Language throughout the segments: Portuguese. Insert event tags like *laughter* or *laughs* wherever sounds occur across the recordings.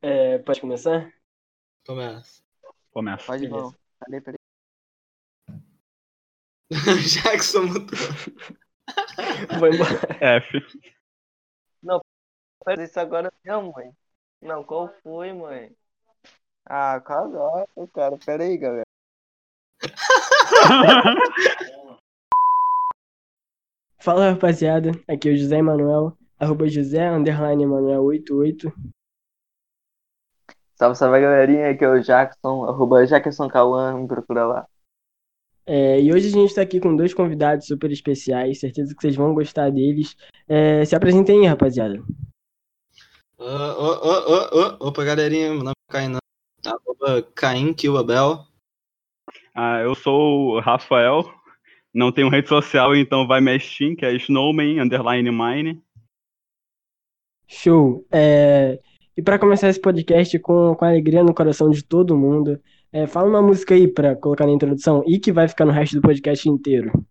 É, pode começar? Começa. Começa. Pode não. Peraí, peraí. Jackson mudou. Vou embora. F. Faz isso agora não, mãe. Não, qual foi, mãe? Ah, agora, cara. Pera aí, galera. *laughs* Fala rapaziada, aqui é o José Emanuel, arroba José underline Emanuel 88. Salve, salve, galerinha. Aqui é o Jackson, arroba Jackson Cauã, me procura lá. É, e hoje a gente tá aqui com dois convidados super especiais, certeza que vocês vão gostar deles. É, se apresentem aí, rapaziada. Ô, ô, ô, ô, ô. Opa, galerinha. Meu nome é Kainan. Arroba Caim Kilabel. Ah, eu sou o Rafael. Não tenho rede social, então vai minha Steam, que é Snowman underline mine. Show! É, e pra começar esse podcast com, com alegria no coração de todo mundo, é, fala uma música aí pra colocar na introdução e que vai ficar no resto do podcast inteiro.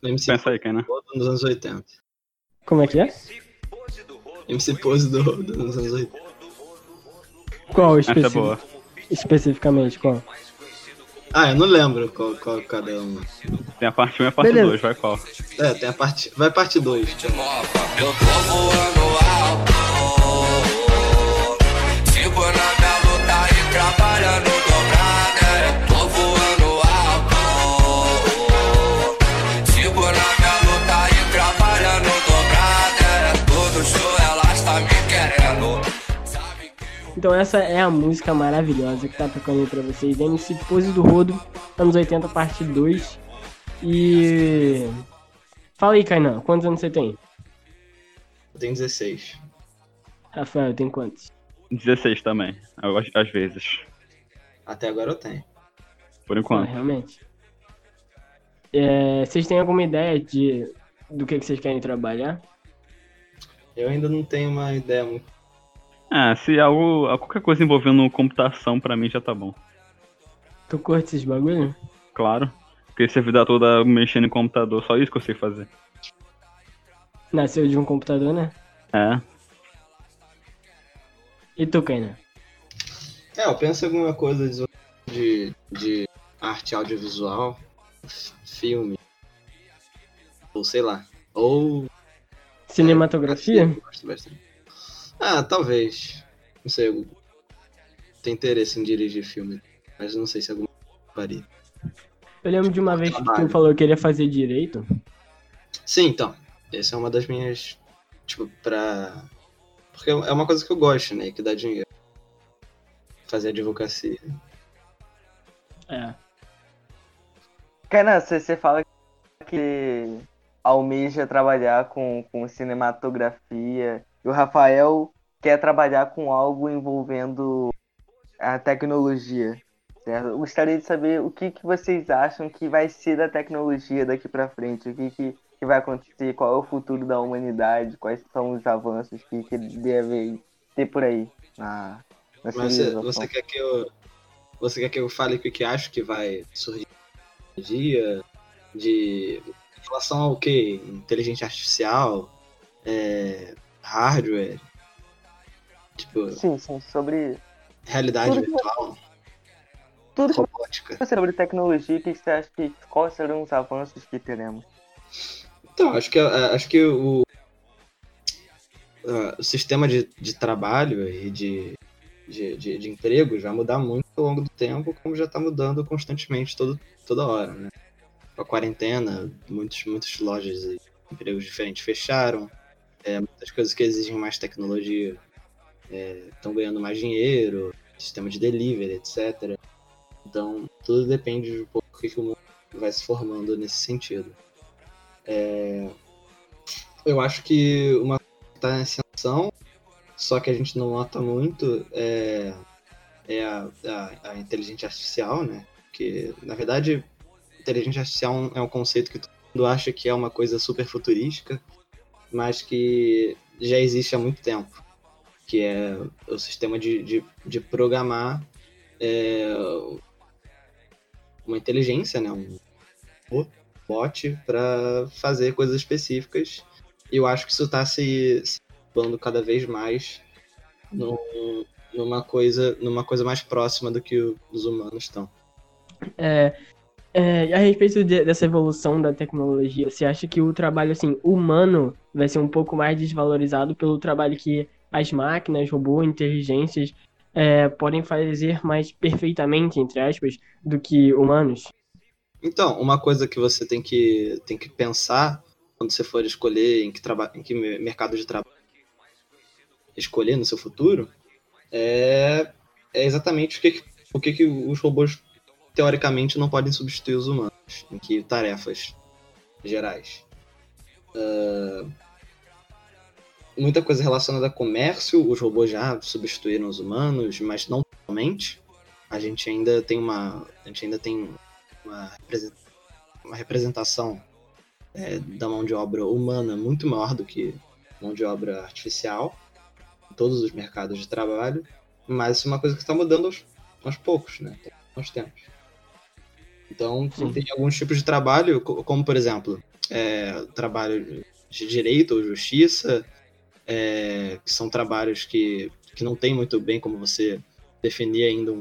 MC Pensa aí, Kainan. Rodo nos anos 80. Como é que é? MC Pose do Rodo nos anos 80. Qual Essa é especi- boa. especificamente? Qual? Ah, eu não lembro qual, qual cada um. Tem a parte 1 e a parte Beleza. 2, vai qual? É, tem a parte. Vai parte 2. Eu tô voando Então essa é a música maravilhosa que tá tocando aí pra vocês, MC Pose do Rodo, anos 80, parte 2. E... Fala aí, Kainan, quantos anos você tem? Eu tenho 16. Rafael, tem quantos? 16 também, às, vezes. Até agora eu tenho. Por Ah, enquanto. realmente. É, vocês têm alguma ideia de do que, que vocês querem trabalhar? Eu ainda não tenho uma ideia muito. Ah, se algo, qualquer coisa envolvendo computação, pra mim já tá bom. Tu curte esses bagulho? Claro. Porque se a vida toda mexendo em computador, só isso que eu sei fazer. Nasceu de um computador, né? É. E tu, Kainan? É, eu penso em alguma coisa de, de, arte audiovisual, filme, ou sei lá. Ou. Cinematografia? eu gosto bastante. Ah, talvez. Não sei, eu tenho interesse em dirigir filme, mas não sei se alguma faria. Eu lembro de uma vez que tu falou que queria fazer direito. Sim, então. Essa é uma das minhas. Tipo, pra. Porque é uma coisa que eu gosto, né? Que dá dinheiro. Fazer advocacia. É. Kainan, você, você fala que almeja trabalhar com, com cinematografia o Rafael quer trabalhar com algo envolvendo a tecnologia, certo? Eu gostaria de saber o que, que vocês acham que vai ser da tecnologia daqui pra frente, o que, que, que vai acontecer, qual é o futuro da humanidade, quais são os avanços que, que deve ter por aí na, na você, você quer que eu. Você quer que eu fale o que que acho que vai surgir dia? De. Em relação ao que? Inteligência artificial? É, hardware? Tipo, Sim, sim, sobre realidade Tudo que- virtual? tudo que Robótica? sobre tecnologia, o que você acha que quais serão os avanços que teremos? Então, acho que, é, acho que o, ah, o sistema de, de trabalho e de, de, de, de empregos vai mudar muito ao longo do tempo, como já está mudando constantemente todo, toda hora, né? Com a quarentena, muitos, muitas lojas e empregos diferentes fecharam, é, coisas que exigem mais tecnologia estão ganhando mais dinheiro, sistema de delivery, etc. Então, tudo depende de um pouco do que o mundo vai se formando nesse sentido. É, eu acho que uma está em ascensão, só que a gente não nota muito, é, é a, a- a inteligência artificial, né? Que, na verdade, inteligência artificial é um conceito que todo mundo acha que é uma coisa super futurística, mas que já existe há muito tempo, que é o sistema de, de, de programar é, uma inteligência, né? Um bot para fazer coisas específicas. E eu acho que isso está se, se cada vez mais no, numa coisa, numa coisa mais próxima do que os humanos estão. É, é, a respeito de- dessa evolução da tecnologia, você acha que o trabalho assim humano vai ser um pouco mais desvalorizado pelo trabalho que as máquinas, robôs, inteligências é, podem fazer mais perfeitamente, entre aspas, do que humanos? Então, uma coisa que você tem que, tem que pensar quando você for escolher em que, em que me- mercado de trabalho escolher no seu futuro é, é exatamente o que- o que, que os robôs teoricamente não podem substituir os humanos, em que tarefas gerais. Ah, muita coisa relacionada a comércio, os robôs já substituíram os humanos, mas não totalmente. A gente ainda tem uma, a gente ainda tem uma, uma representação é, da mão de obra humana muito maior do que mão de obra artificial em todos os mercados de trabalho, mas isso é uma coisa que está mudando aos, aos poucos, né? Aos tempos. Então, Sim. tem alguns tipos de trabalho, co- como por exemplo, é, trabalho de direito ou justiça, é, que são trabalhos que, que não tem muito bem como você definir ainda um-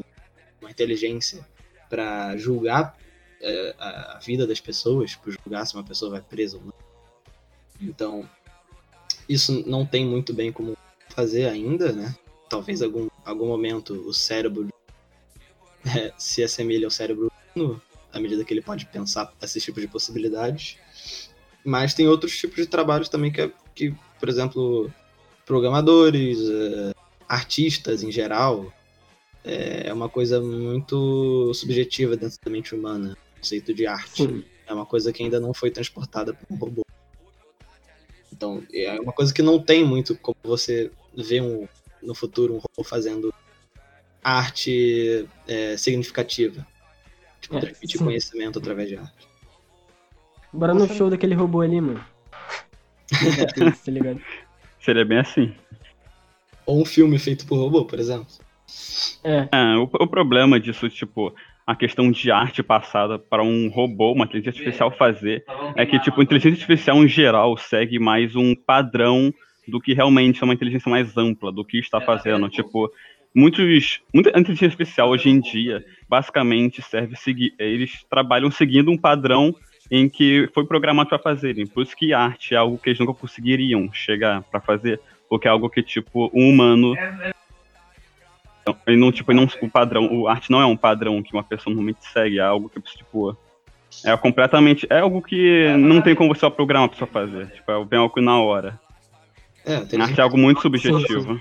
uma inteligência para julgar é, a, a vida das pessoas, para julgar se uma pessoa vai presa ou não. Então, isso não tem muito bem como fazer ainda, né? Talvez algum algum momento o cérebro *laughs* é, se assemelhe ao cérebro humano, à medida que ele pode pensar esses tipos de possibilidades. Mas tem outros tipos de trabalhos também que, é- que por exemplo, programadores, é, artistas em geral, é uma coisa muito subjetiva dentro da mente humana, o conceito de arte. É uma coisa que ainda não foi transportada para um robô. Então, é uma coisa que não tem muito como você ver um, no futuro um robô fazendo arte é, significativa. Tipo, É, transmitir sim. conhecimento através de arte. Bora no show daquele robô ali, mano. *laughs* Tá ligado? Seria bem assim. Ou um filme feito por robô, por exemplo. É, É, o, o problema disso, tipo, a questão de arte passada para um robô, uma inteligência artificial fazer, é que, tipo, a inteligência artificial em geral segue mais um padrão do que realmente é uma inteligência mais ampla do que está fazendo. Tipo, muitos. Muita inteligência artificial hoje em dia basicamente serve seguir. Eles trabalham seguindo um padrão em que foi programado para fazerem. Por isso que arte é algo que eles nunca conseguiriam chegar para fazer, porque é algo que, tipo, um humano. Ele não, tipo, ele não, o padrão, o arte não é um padrão que uma pessoa normalmente segue, é algo que, tipo, é completamente, é algo que não tem como você só programar pra pessoa fazer, tipo, é bem algo na hora. É, tem Arte é algo muito Sim, subjetivo.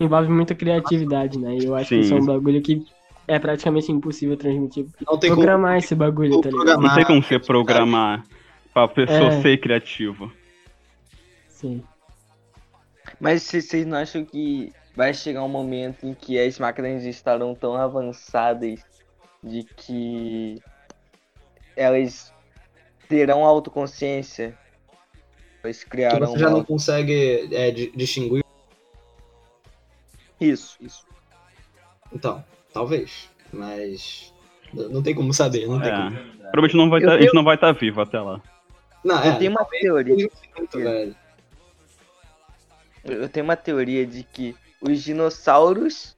Envolve muita criatividade, né? E eu acho que Sim. isso é um bagulho que é praticamente impossível transmitir. não tem como Programar esse bagulho, como tá ligado? Não tem como você programar pra pessoa É. ser criativa. Sim. Mas vocês não acham que vai chegar um momento em que as máquinas estarão tão avançadas de que elas terão autoconsciência? Elas que criarão você já não consegue é, di- distinguir. Isso, isso. Então, talvez. Mas não tem como saber, não tem É. como. Provavelmente não vai Eu tá, a tenho- gente não vai estar vivo até lá. Não, Eu é, tenho uma teoria. muito velho. Eu tenho uma teoria de que os dinossauros.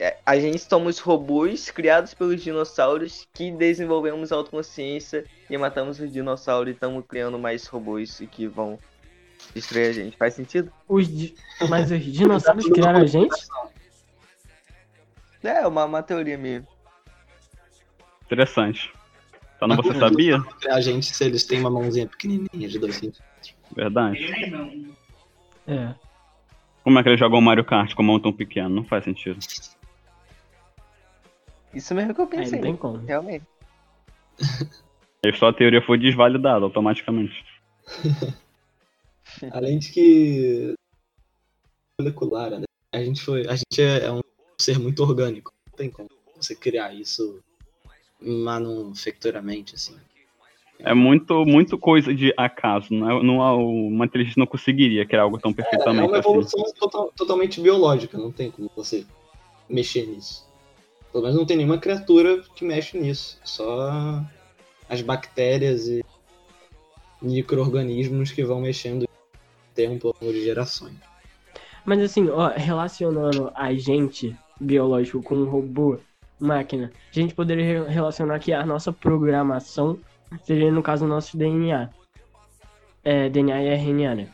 é, A gente somos robôs criados pelos dinossauros que desenvolvemos autoconsciência e matamos os dinossauros e estamos criando mais robôs que vão destruir a gente. Faz sentido? Os di- Mas os dinossauros criaram a gente? É, uma, uma teoria minha. Interessante. Tá, não você sabia? A gente, se eles têm uma mãozinha pequenininha de dois centímetros. Verdade. É. Como é que eles jogam Mario Kart com a mão tão pequena? Não faz sentido. Isso mesmo que eu pensei. não tem como. Realmente. E só a teoria foi desvalidada automaticamente. *laughs* Além de que. molecular, né? A gente foi. A gente é é um ser muito orgânico. Não tem como você criar isso manufacturamente, assim. É muito, muito coisa de acaso. Não é, não é uma inteligência não conseguiria criar algo tão É perfeitamente uma assim. evolução total- totalmente biológica, não tem como você mexer nisso. Pelo menos não tem nenhuma criatura que mexe nisso. Só as bactérias e micro-organismos que vão mexendo tempo ao longo de gerações. Mas assim, ó, relacionando a gente biológico com um robô, máquina, a gente poderia re- relacionar que a nossa programação seria, no caso, o nosso DNA. É, DNA e RNA, né?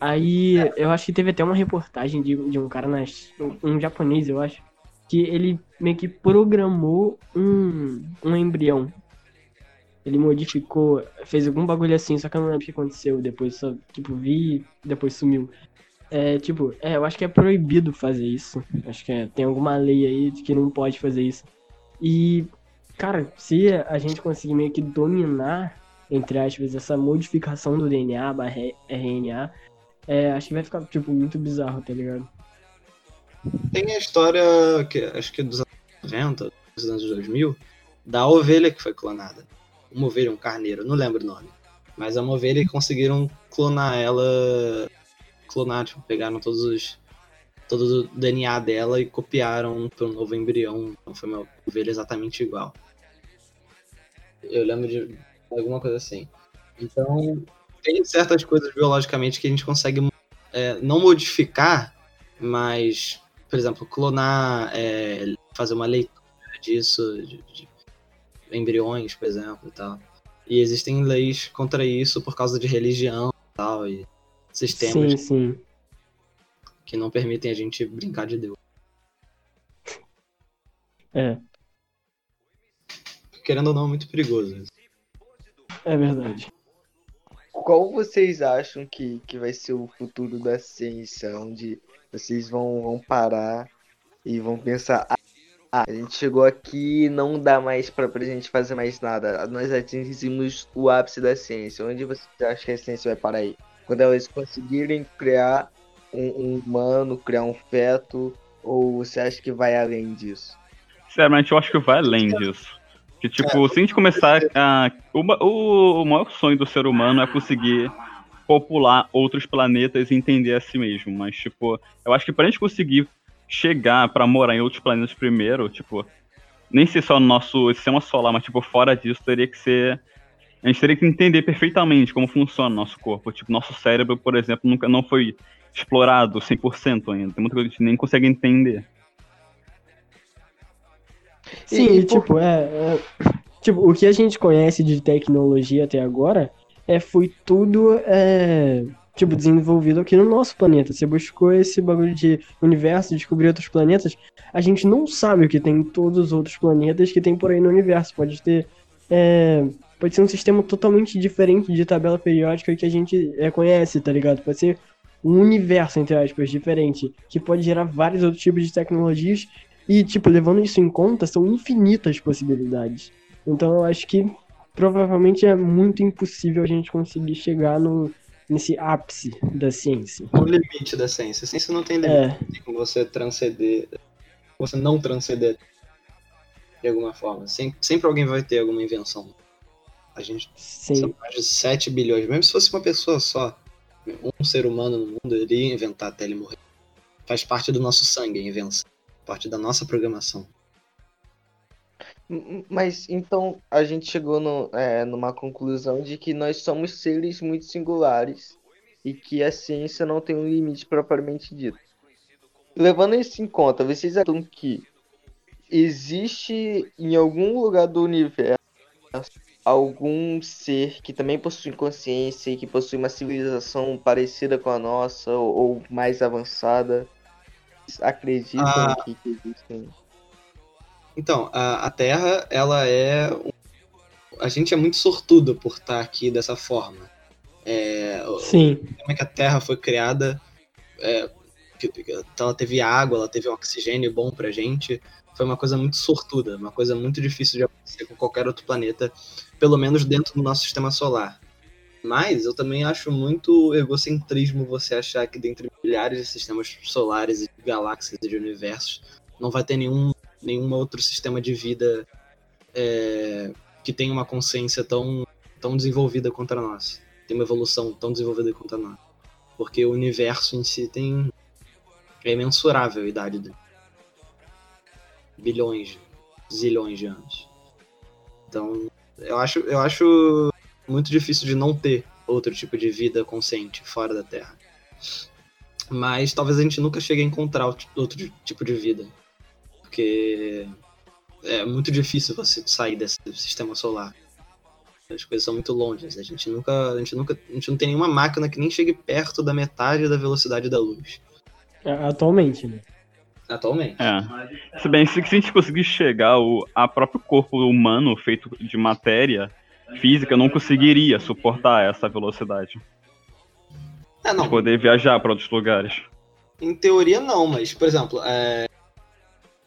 Aí, eu acho que teve até uma reportagem de, de um cara, nas, um, um japonês, eu acho, que ele meio que programou um, um embrião. Ele modificou, fez algum bagulho assim, só que eu não lembro o que aconteceu. Depois só, tipo, vi e depois sumiu. É, tipo, é, eu acho que é proibido fazer isso. Acho que é- tem alguma lei aí de que não pode fazer isso. E, cara, se a gente conseguir meio que dominar, entre aspas, essa modificação do DNA barra RNA, é, acho que vai ficar, tipo, muito bizarro, tá ligado? Tem a história, que acho que dos anos 90, dos anos 2000, da ovelha que foi clonada. Uma ovelha, um carneiro, não lembro o nome. Mas é uma ovelha que conseguiram clonar ela. Clonar, tipo, pegaram todos os. todo o DNA dela e copiaram para um novo embrião. Então foi uma ovelha exatamente igual. Eu lembro de alguma coisa assim. Então, tem certas coisas biologicamente que a gente consegue é, não modificar, mas por exemplo, clonar, é, fazer uma leitura disso, de, de embriões, por exemplo, e tal. E existem leis contra isso por causa de religião e tal, e sistemas Sim, sim. que não permitem a gente brincar de Deus. É, Querendo ou não, é muito perigoso isso. é verdade. Qual vocês acham que, que vai ser o futuro da ciência? Onde vocês vão, vão parar e vão pensar: ah, ah, a gente chegou aqui não dá mais pra, pra gente fazer mais nada. Nós atingimos o ápice da ciência. Onde vocês acham que a ciência vai parar aí? Quando elas conseguirem criar um, um humano, criar um feto? Ou você acha que vai além disso? Sinceramente, eu acho que vai além disso. Que, tipo, se a gente começar a. O, ma- o, o maior sonho do ser humano é conseguir popular outros planetas e entender a si mesmo. Mas, tipo, eu acho que pra gente conseguir chegar pra morar em outros planetas primeiro, tipo, nem ser só no nosso sistema solar, mas, tipo, fora disso, teria que ser. A gente teria que entender perfeitamente como funciona o nosso corpo. Tipo, nosso cérebro, por exemplo, nunca não foi explorado 100% ainda. Tem muita coisa que a gente nem consegue entender. Sim, E- e, e por- tipo, é, é- Tipo, o que a gente conhece de tecnologia até agora é, foi tudo, é, tipo, desenvolvido aqui no nosso planeta. Você buscou esse bagulho de universo, descobrir outros planetas. A gente não sabe o que tem em todos os outros planetas que tem por aí no universo. Pode ter. é, pode ser um sistema totalmente diferente de tabela periódica que a gente é, conhece, tá ligado? Pode ser um universo, entre aspas, diferente, que pode gerar vários outros tipos de tecnologias e, tipo, levando isso em conta, são infinitas possibilidades. Então eu acho que provavelmente é muito impossível a gente conseguir chegar no, nesse ápice da ciência. O limite da ciência. A ciência não tem limite. É, Tem como você transcender. Você não transcender de alguma forma. Sempre, sempre alguém vai ter alguma invenção. A gente sim. São mais de 7 bilhões. Mesmo se fosse uma pessoa só, um ser humano no mundo, ele ia inventar até ele morrer. Faz parte do nosso sangue a invenção. Parte da nossa programação. Mas então a gente chegou no- é, numa conclusão de que nós somos seres muito singulares e que a ciência não tem um limite propriamente dito. Levando isso em conta, vocês acham que existe em algum lugar do universo algum ser que também possui consciência e que possui uma civilização parecida com a nossa ou, ou mais avançada? Acreditam Ah. que, que existem? Então, a, a Terra, ela é. um- A gente é muito sortudo por estar aqui dessa forma. É, Sim, como é que a Terra foi criada. é, então ela teve água, ela teve um oxigênio bom pra gente. Foi uma coisa muito sortuda, uma coisa muito difícil de acontecer com qualquer outro planeta, pelo menos dentro do nosso sistema solar. Mas eu também acho muito egocentrismo você achar que dentre milhares de sistemas solares e de galáxias e de universos não vai ter nenhum, nenhum outro sistema de vida é, que tenha uma consciência tão, tão desenvolvida quanto a nossa. Tem uma evolução tão desenvolvida quanto a nossa. Porque o universo em si tem. É imensurável a idade dele. Bilhões, zilhões de anos. Então, eu acho, eu acho muito difícil de não ter outro tipo de vida consciente fora da Terra. Mas talvez a gente nunca chegue a encontrar outro tipo de vida. Porque é muito difícil você sair desse sistema solar. As coisas são muito longe. A gente nunca, a gente nunca, a gente não tem nenhuma máquina que nem chegue perto da metade da velocidade da luz. A- Atualmente, né? Atualmente. É. Se bem, se se a gente conseguir chegar ao a próprio corpo humano feito de matéria física, não conseguiria suportar essa velocidade. É, não. De poder viajar para outros lugares. Em teoria, não, mas, por exemplo, é,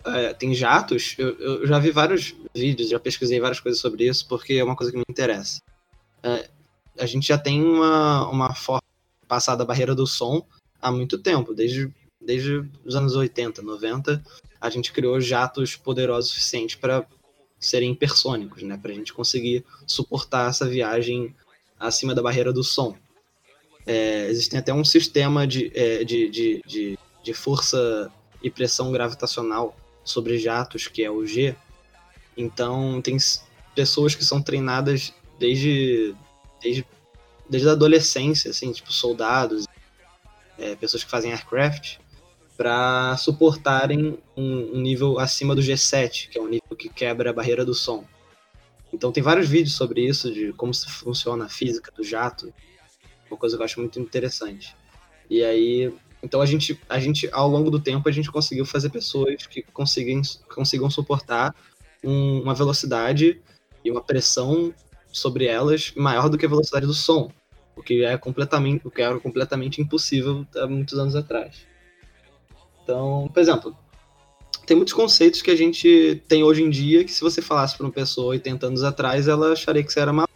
é, tem jatos. Eu, eu já vi vários vídeos, já pesquisei várias coisas sobre isso, porque é uma coisa que me interessa. É, a gente já tem uma, uma forma de passar da barreira do som há muito tempo, desde, desde os anos 80, 90. A gente criou jatos poderosos o suficiente para serem hipersônicos, né? Para a gente conseguir suportar essa viagem acima da barreira do som. É, existem até um sistema de, é, de, de, de, de força e pressão gravitacional sobre jatos, que é o G. Então, tem pessoas que são treinadas desde, desde, desde a adolescência, assim, tipo soldados, é, pessoas que fazem aircraft, para suportarem um, um nível acima do G7, que é um nível que quebra a barreira do som. Então, tem vários vídeos sobre isso, de como funciona a física do jato, uma coisa que eu acho muito interessante. E aí, então a gente, a gente ao longo do tempo a gente conseguiu fazer pessoas que conseguem, consigam suportar um- uma velocidade e uma pressão sobre elas maior do que a velocidade do som, o que é completamente, o que era completamente impossível há muitos anos atrás. Então, por exemplo, tem muitos conceitos que a gente tem hoje em dia que se você falasse para uma pessoa 80 anos atrás, ela acharia que você era maluco.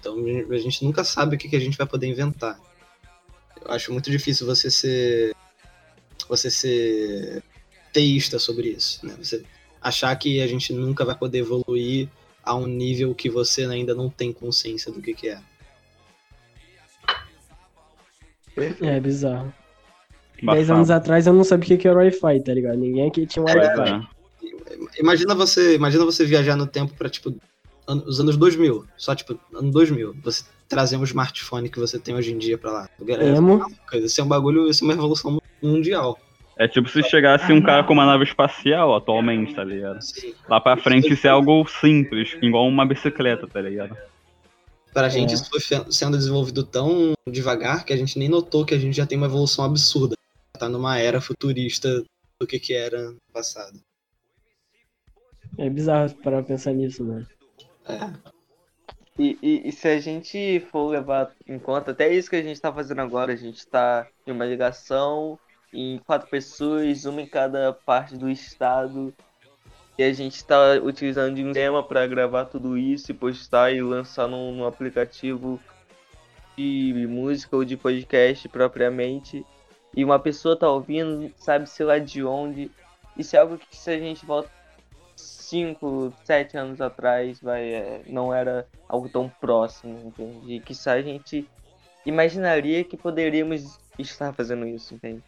Então a gente nunca sabe o que que a gente vai poder inventar. Eu acho muito difícil você ser você ser teísta sobre isso, né? Você achar que a gente nunca vai poder evoluir a um nível que você ainda não tem consciência do que que é. É bizarro. Dez anos atrás eu não sabia o que era Wi-Fi, tá ligado? Ninguém aqui tinha um Wi-Fi. é. Imagina você, imagina você viajar no tempo para tipo os anos 2000, só tipo ano 2000, você trazer um smartphone que você tem hoje em dia para lá. Coisa, Isso é um bagulho, isso é uma revolução mundial. É tipo se chegasse um cara com uma nave espacial atualmente, tá ligado? Lá pra frente isso é algo simples, igual uma bicicleta, tá ligado? Pra gente É. isso foi sendo desenvolvido tão devagar que a gente nem notou que a gente já tem uma evolução absurda. Tá numa era futurista do que que era no passado. É bizarro parar pra pensar nisso, né? É. E, e- e se a gente for levar em conta, até isso que a gente tá fazendo agora, a gente tá em uma ligação em quatro pessoas, uma em cada parte do estado, e a gente tá utilizando de um tema para gravar tudo isso e postar e lançar num, num aplicativo de música ou de podcast propriamente. E uma pessoa tá ouvindo, sabe sei lá de onde. Isso é algo que se a gente volta 5, 7 anos atrás, vai, é, não era algo tão próximo, entende? E que só a gente imaginaria que poderíamos estar fazendo isso, entende?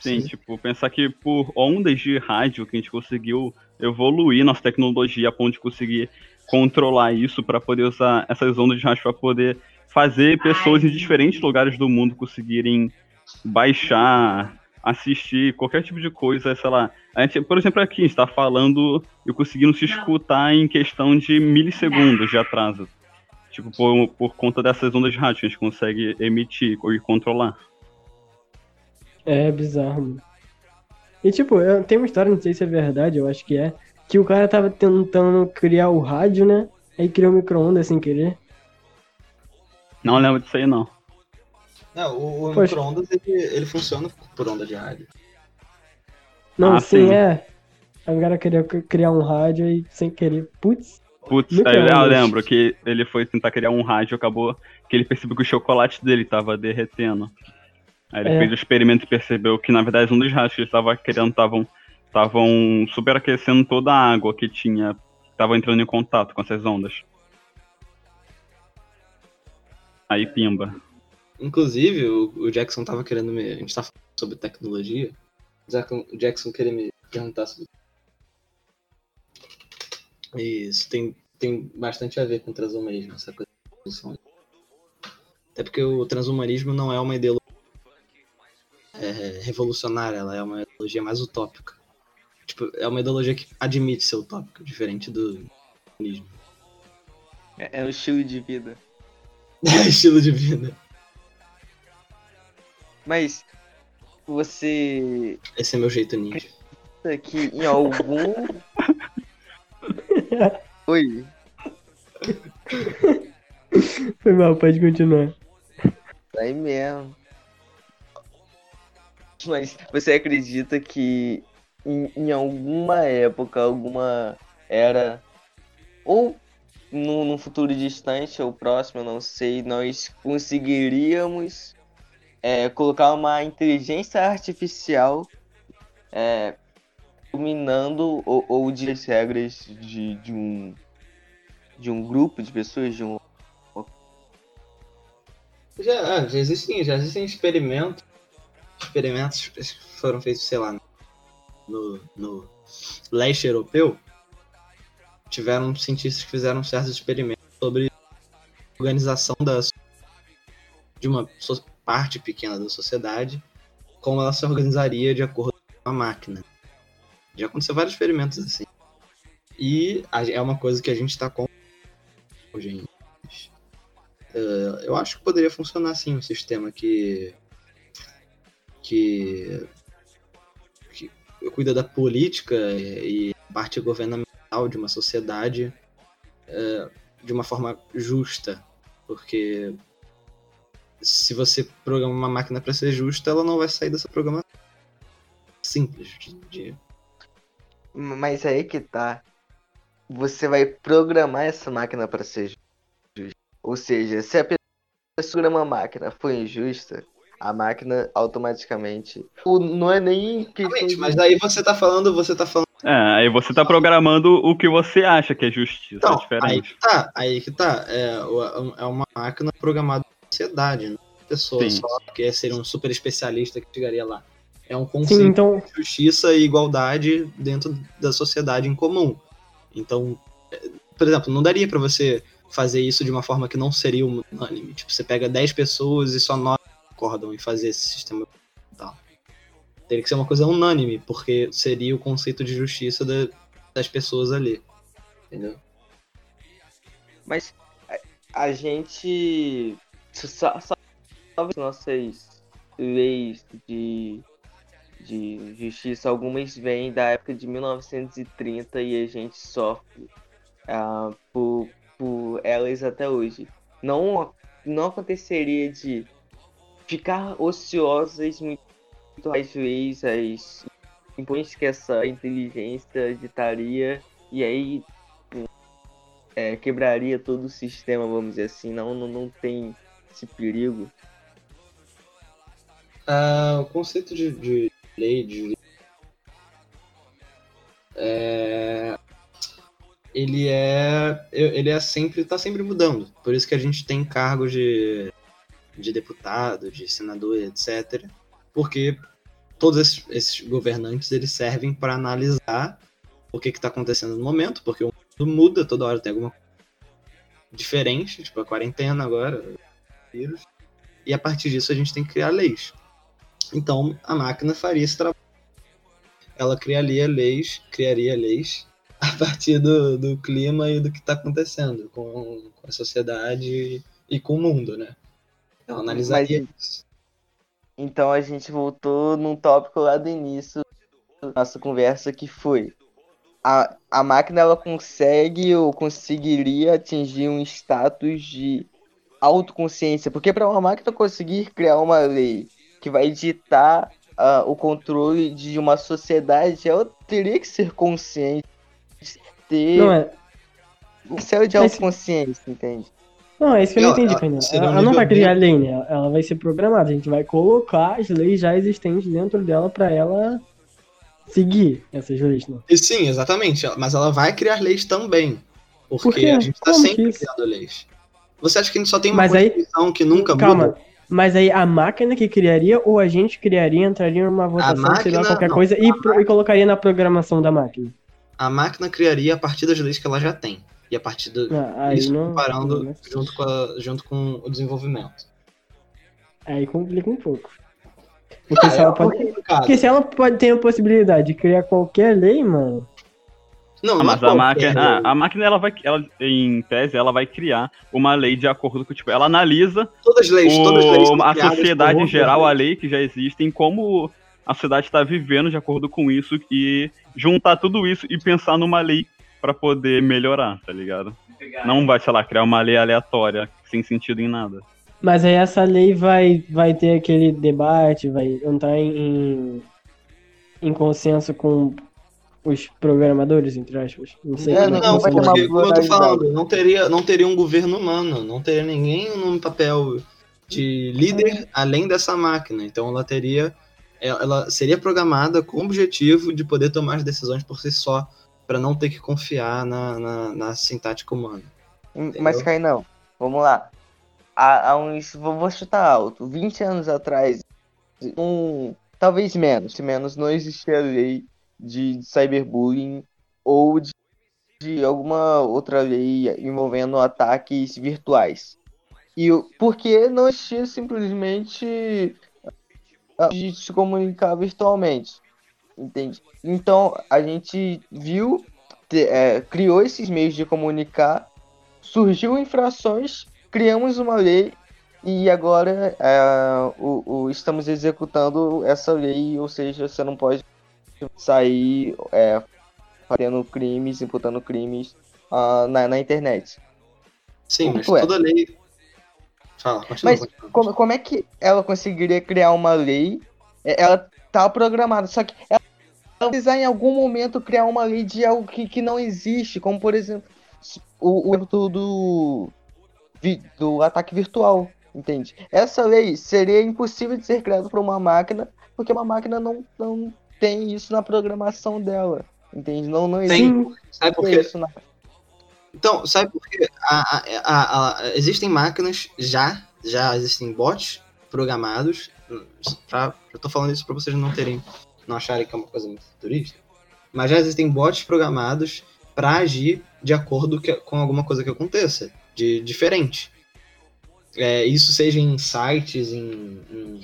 Sim, Sim. tipo, pensar que por ondas de rádio que a gente conseguiu evoluir nossa tecnologia a ponto de conseguir controlar isso para poder usar essas ondas de rádio para poder fazer pessoas em diferentes lugares do mundo conseguirem baixar, assistir qualquer tipo de coisa, sei lá. A gente, por exemplo, aqui a gente está falando e conseguindo se escutar em questão de milissegundos de atraso. Tipo, por, por conta dessas ondas de rádio que a gente consegue emitir e controlar. É bizarro, mano. E tipo, eu- tem uma história, não sei se é verdade, eu acho que é, que o cara tava tentando criar o rádio, né? Aí criou o micro-ondas sem querer. Não lembro disso aí, não. Não, o, o micro-ondas ele, ele funciona por onda de rádio. Não, Ah, sim, sim. é. Aí o cara queria criar um rádio e sem querer, putz. Putz, eu lembro que ele foi tentar criar um rádio, acabou que ele percebeu que o chocolate dele tava derretendo. Aí ele É. fez o experimento e percebeu que, na verdade, um dos rádios que ele tava criando estavam estavam superaquecendo toda a água que tinha, tava entrando em contato com essas ondas. Aí pimba. Inclusive, o, o Jackson tava querendo me. A gente tá falando sobre tecnologia. O Jackson, o queria me perguntar sobre. Isso, tem, tem bastante a ver com o transhumanismo, essa coisa de evolução. Até porque o transhumanismo não é uma ideologia é, revolucionária, ela é uma ideologia mais utópica. Tipo, é uma ideologia que admite ser utópica, diferente do comunismo. É, é um estilo de vida. *laughs* É estilo de vida. Mas você Esse é meu jeito ninja. que em algum. *laughs* Oi. Foi mal, pode continuar. Aí mesmo. Mas você acredita que em, em alguma época, alguma era, ou no, no futuro distante ou próximo, eu não sei, nós conseguiríamos é, colocar uma inteligência artificial é, dominando ou, ou de as regras de, de um de um grupo de pessoas, de um Já, ah, já existem, já existem experimentos. Experimentos que foram feitos, sei lá, no, no leste europeu. Tiveram cientistas que fizeram certos experimentos sobre organização da, de uma parte pequena da sociedade, como ela se organizaria de acordo com a máquina. Já aconteceu vários experimentos assim. E é uma coisa que a gente está com hoje em eh, eu acho que poderia funcionar sim um sistema que que, que cuida da política e parte governamental de uma sociedade eh, de uma forma justa, porque se você programa uma máquina para ser justa, ela não vai sair dessa programação simples de, de- Mas aí que tá. Você vai programar essa máquina para ser justa. Ou seja, se a pessoa programa a máquina for injusta, a máquina automaticamente. O- Não é nem mas daí você tá falando, você tá falando É, aí você tá programando o que você acha que é justiça. Então, é aí que tá, aí que tá. É, é uma máquina programada sociedade, não é pessoa Sim. só que ser um super especialista que chegaria lá. É um Sim, conceito então, de justiça e igualdade dentro da sociedade em comum. Então, é, por exemplo, não daria pra você fazer isso de uma forma que não seria unânime. Tipo, você pega 10 pessoas e só 9 concordam em fazer esse sistema tal. Teria que ser uma coisa unânime, porque seria o conceito de justiça da- das pessoas ali. Entendeu? Mas a, a gente. As nossas leis de, de justiça, algumas vêm da época de 1930 e a gente sofre ah, por, por elas até hoje. Não, não aconteceria de ficar ociosas muito as leis, as impões que essa inteligência ditaria e aí é, quebraria todo o sistema, vamos dizer assim. Não, não, não tem esse perigo. Ah, o conceito de, de lei de é, ele é ele é sempre tá sempre mudando por isso que a gente tem cargos de, de deputado de senador etc porque todos esses, esses governantes eles servem para analisar o que está acontecendo no momento porque o mundo muda toda hora tem alguma diferente tipo a quarentena agora vírus e a partir disso a gente tem que criar leis então a máquina faria esse trabalho. Ela criaria leis, criaria leis *laughs* a partir do, do clima e do que está acontecendo com, com a sociedade e com o mundo, né? Ela analisaria isso. Então a gente voltou num tópico lá do início da nossa conversa que foi a, a máquina ela consegue ou conseguiria atingir um status de autoconsciência, porque para uma máquina conseguir criar uma lei que vai ditar ah, o controle de uma sociedade, ela teria que ser consciente, ter não é, um céu de Mas- autoconsciência, entende? não, é isso que eu não Ela- entendi, ela Fernando. um Ela, ela não vai criar bem- lei, né? Ela vai ser programada. A gente vai colocar as leis já existentes dentro dela pra ela seguir essas leis, né? E sim, exatamente. Mas ela vai criar leis também. Porque Por a gente está Como sempre criando leis. Você acha que a gente só tem uma Mas aí- Constituição que nunca Calma. muda? Mas aí a máquina que criaria ou a gente criaria, entraria numa votação, sei lá, máquina- qualquer não, coisa, e, e colocaria na programação da máquina. A máquina criaria a partir das leis que ela já tem. E a partir do, Ah, aí isso não. comparando não- junto, com a- junto com o desenvolvimento. Aí complica um pouco. Porque Ah, se é ela um pode. Porque se ela pode ter a possibilidade de criar qualquer lei, mano. Não, Ah, não mas a máquina, ah, a máquina ela vai, ela, em tese, ela vai criar uma lei de acordo com, tipo, ela analisa Todas as leis, todas as leis o, a sociedade em geral, a lei que já existe, em como a sociedade está vivendo de acordo com isso e juntar tudo isso e pensar numa lei pra poder melhorar, tá ligado? Não vai, sei lá, criar uma lei aleatória sem sentido em nada. Mas aí essa lei vai, vai ter aquele debate, vai entrar em, em consenso com os programadores, entre aspas. Não sei É, é Não, uma porque, como eu tô pluralidade. falando, não teria, não teria um governo humano, não teria ninguém no papel de líder além dessa máquina. Então ela teria. Ela seria programada com o objetivo de poder tomar as decisões por si só, para não ter que confiar na, na, na sintática humana. Hum, Mas, Cainão, vamos lá. Há, há uns. Vou vou chutar alto. 20 anos atrás, um, talvez menos, se menos, não existia lei de cyberbullying ou de, de alguma outra lei envolvendo ataques virtuais. E porque não existia simplesmente a- de se comunicar virtualmente. Entende? Então a gente viu, é, criou esses meios de comunicar surgiu infrações, criamos uma lei e agora é, o, o- estamos executando essa lei, ou seja, você não pode sair é, fazendo crimes, imputando crimes ah, na, na internet. Sim, mas Ué. toda lei. Fala, continua. Mas continua. Como, como é que ela conseguiria criar uma lei? É, Ela tá programada, só que ela precisar em algum momento criar uma lei de algo que, que não existe, como por exemplo o, o do, do ataque virtual, entende? Essa lei seria impossível de ser criada por uma máquina, porque uma máquina não, não tem isso na programação dela, entende? Não, não existe Tem, sabe por quê? isso na Então, sabe por quê? A- a- a- existem máquinas já, já existem bots programados. Pra, eu tô falando isso pra vocês não terem, não acharem que é uma coisa muito futurista. Mas já existem bots programados para agir de acordo que- com alguma coisa que aconteça, de diferente. É, isso seja em sites, em, em-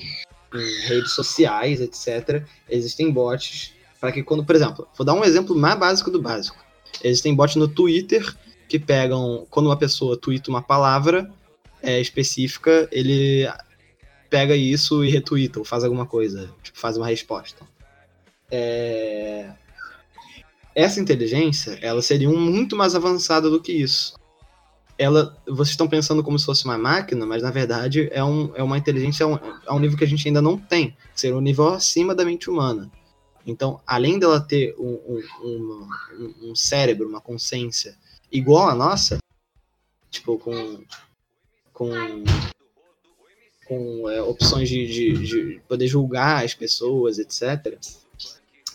em redes sociais, etc. Existem bots para que quando, por exemplo, vou dar um exemplo mais básico do básico. Existem bots no Twitter que pegam, quando uma pessoa twitta uma palavra é, específica, ele pega isso e retweeta, ou faz alguma coisa, tipo, faz uma resposta. É, Essa inteligência, ela seria um muito mais avançada do que isso. Ela, vocês estão pensando como se fosse uma máquina, mas na verdade é, um, é uma inteligência a um, a um nível que a gente ainda não tem, seria um nível acima da mente humana. Então, além dela ter um, um, um, um- um cérebro, uma consciência igual à nossa, tipo, com, com, com é, opções de, de, de poder julgar as pessoas, etc.,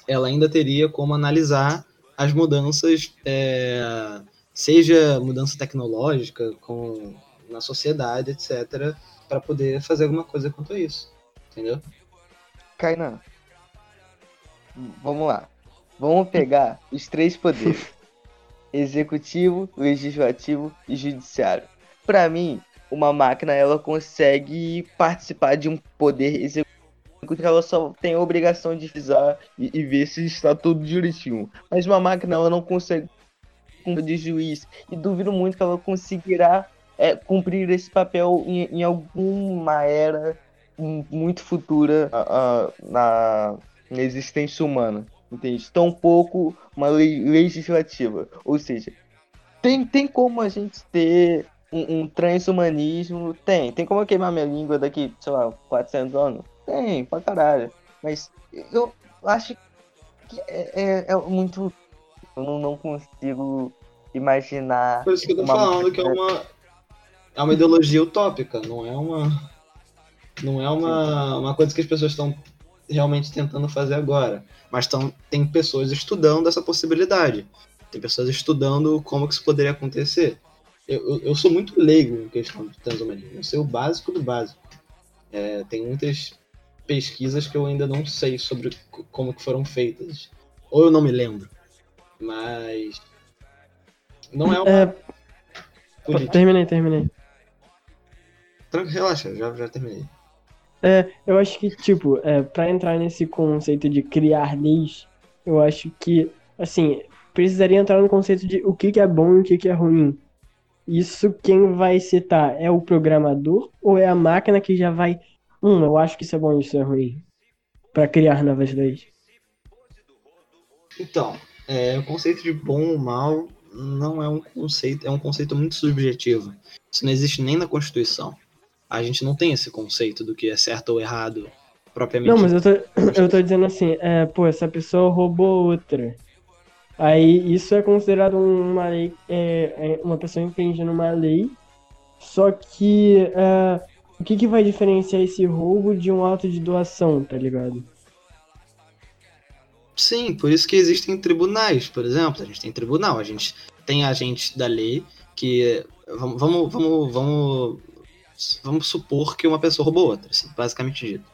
ela ainda teria como analisar as mudanças, é, seja mudança tecnológica com, na sociedade, etc., para poder fazer alguma coisa quanto a isso. Entendeu? Kainan, vamos lá. Vamos pegar os três poderes: *laughs* executivo, legislativo e judiciário. Para mim, uma máquina ela consegue participar de um poder executivo. Ela só tem a obrigação de fisar e, e ver se está tudo direitinho. Mas uma máquina ela não consegue de juiz. E duvido muito que ela conseguirá é, cumprir esse papel em, em alguma era mu- muito futura na, na existência humana. Entende? Tampouco uma lei legislativa. Ou seja, tem, tem como a gente ter um, um transhumanismo? Tem. Tem como eu queimar minha língua daqui, sei lá, 400 anos? Tem, pra caralho. Mas eu acho que é, é- é muito. Eu não, não consigo imaginar. Por isso que eu tô falando que é uma, é uma ideologia utópica, não é uma. Não é uma, uma coisa que as pessoas estão realmente tentando fazer agora. Mas tão, tem pessoas estudando essa possibilidade. Tem pessoas estudando como que isso poderia acontecer. Eu, eu, eu sou muito leigo em questão de transhumanismo. Eu sei o básico do básico. É, tem muitas pesquisas que eu ainda não sei sobre como que foram feitas. Ou eu não me lembro. Mas. Não é uma É, política. terminei, terminei. Tranquilo, relaxa, já, já terminei. É, eu acho que, tipo, é, para entrar nesse conceito de criar leis, eu acho que, assim, precisaria entrar no conceito de o que, que é bom e o que, que é ruim. Isso quem vai citar é o programador ou é a máquina que já vai. Hum, eu acho que isso é bom e isso é ruim. Pra criar novas leis. Então, é, o conceito de bom ou mal não é um conceito, é um conceito muito subjetivo. Isso não existe nem na Constituição. A gente não tem esse conceito do que é certo ou errado propriamente. Não, mas eu tô, *coughs* eu tô dizendo assim, é, pô, essa pessoa roubou outra. Aí isso é considerado uma lei, é, é uma pessoa infringindo uma lei. Só que é, o que, que vai diferenciar esse roubo de um ato de doação, tá ligado? Sim, por isso que existem tribunais, por exemplo. A gente tem tribunal, a gente tem agentes da lei que. Vamos, vamos, vamos, vamos, vamos supor que uma pessoa roubou outra, assim, basicamente dito.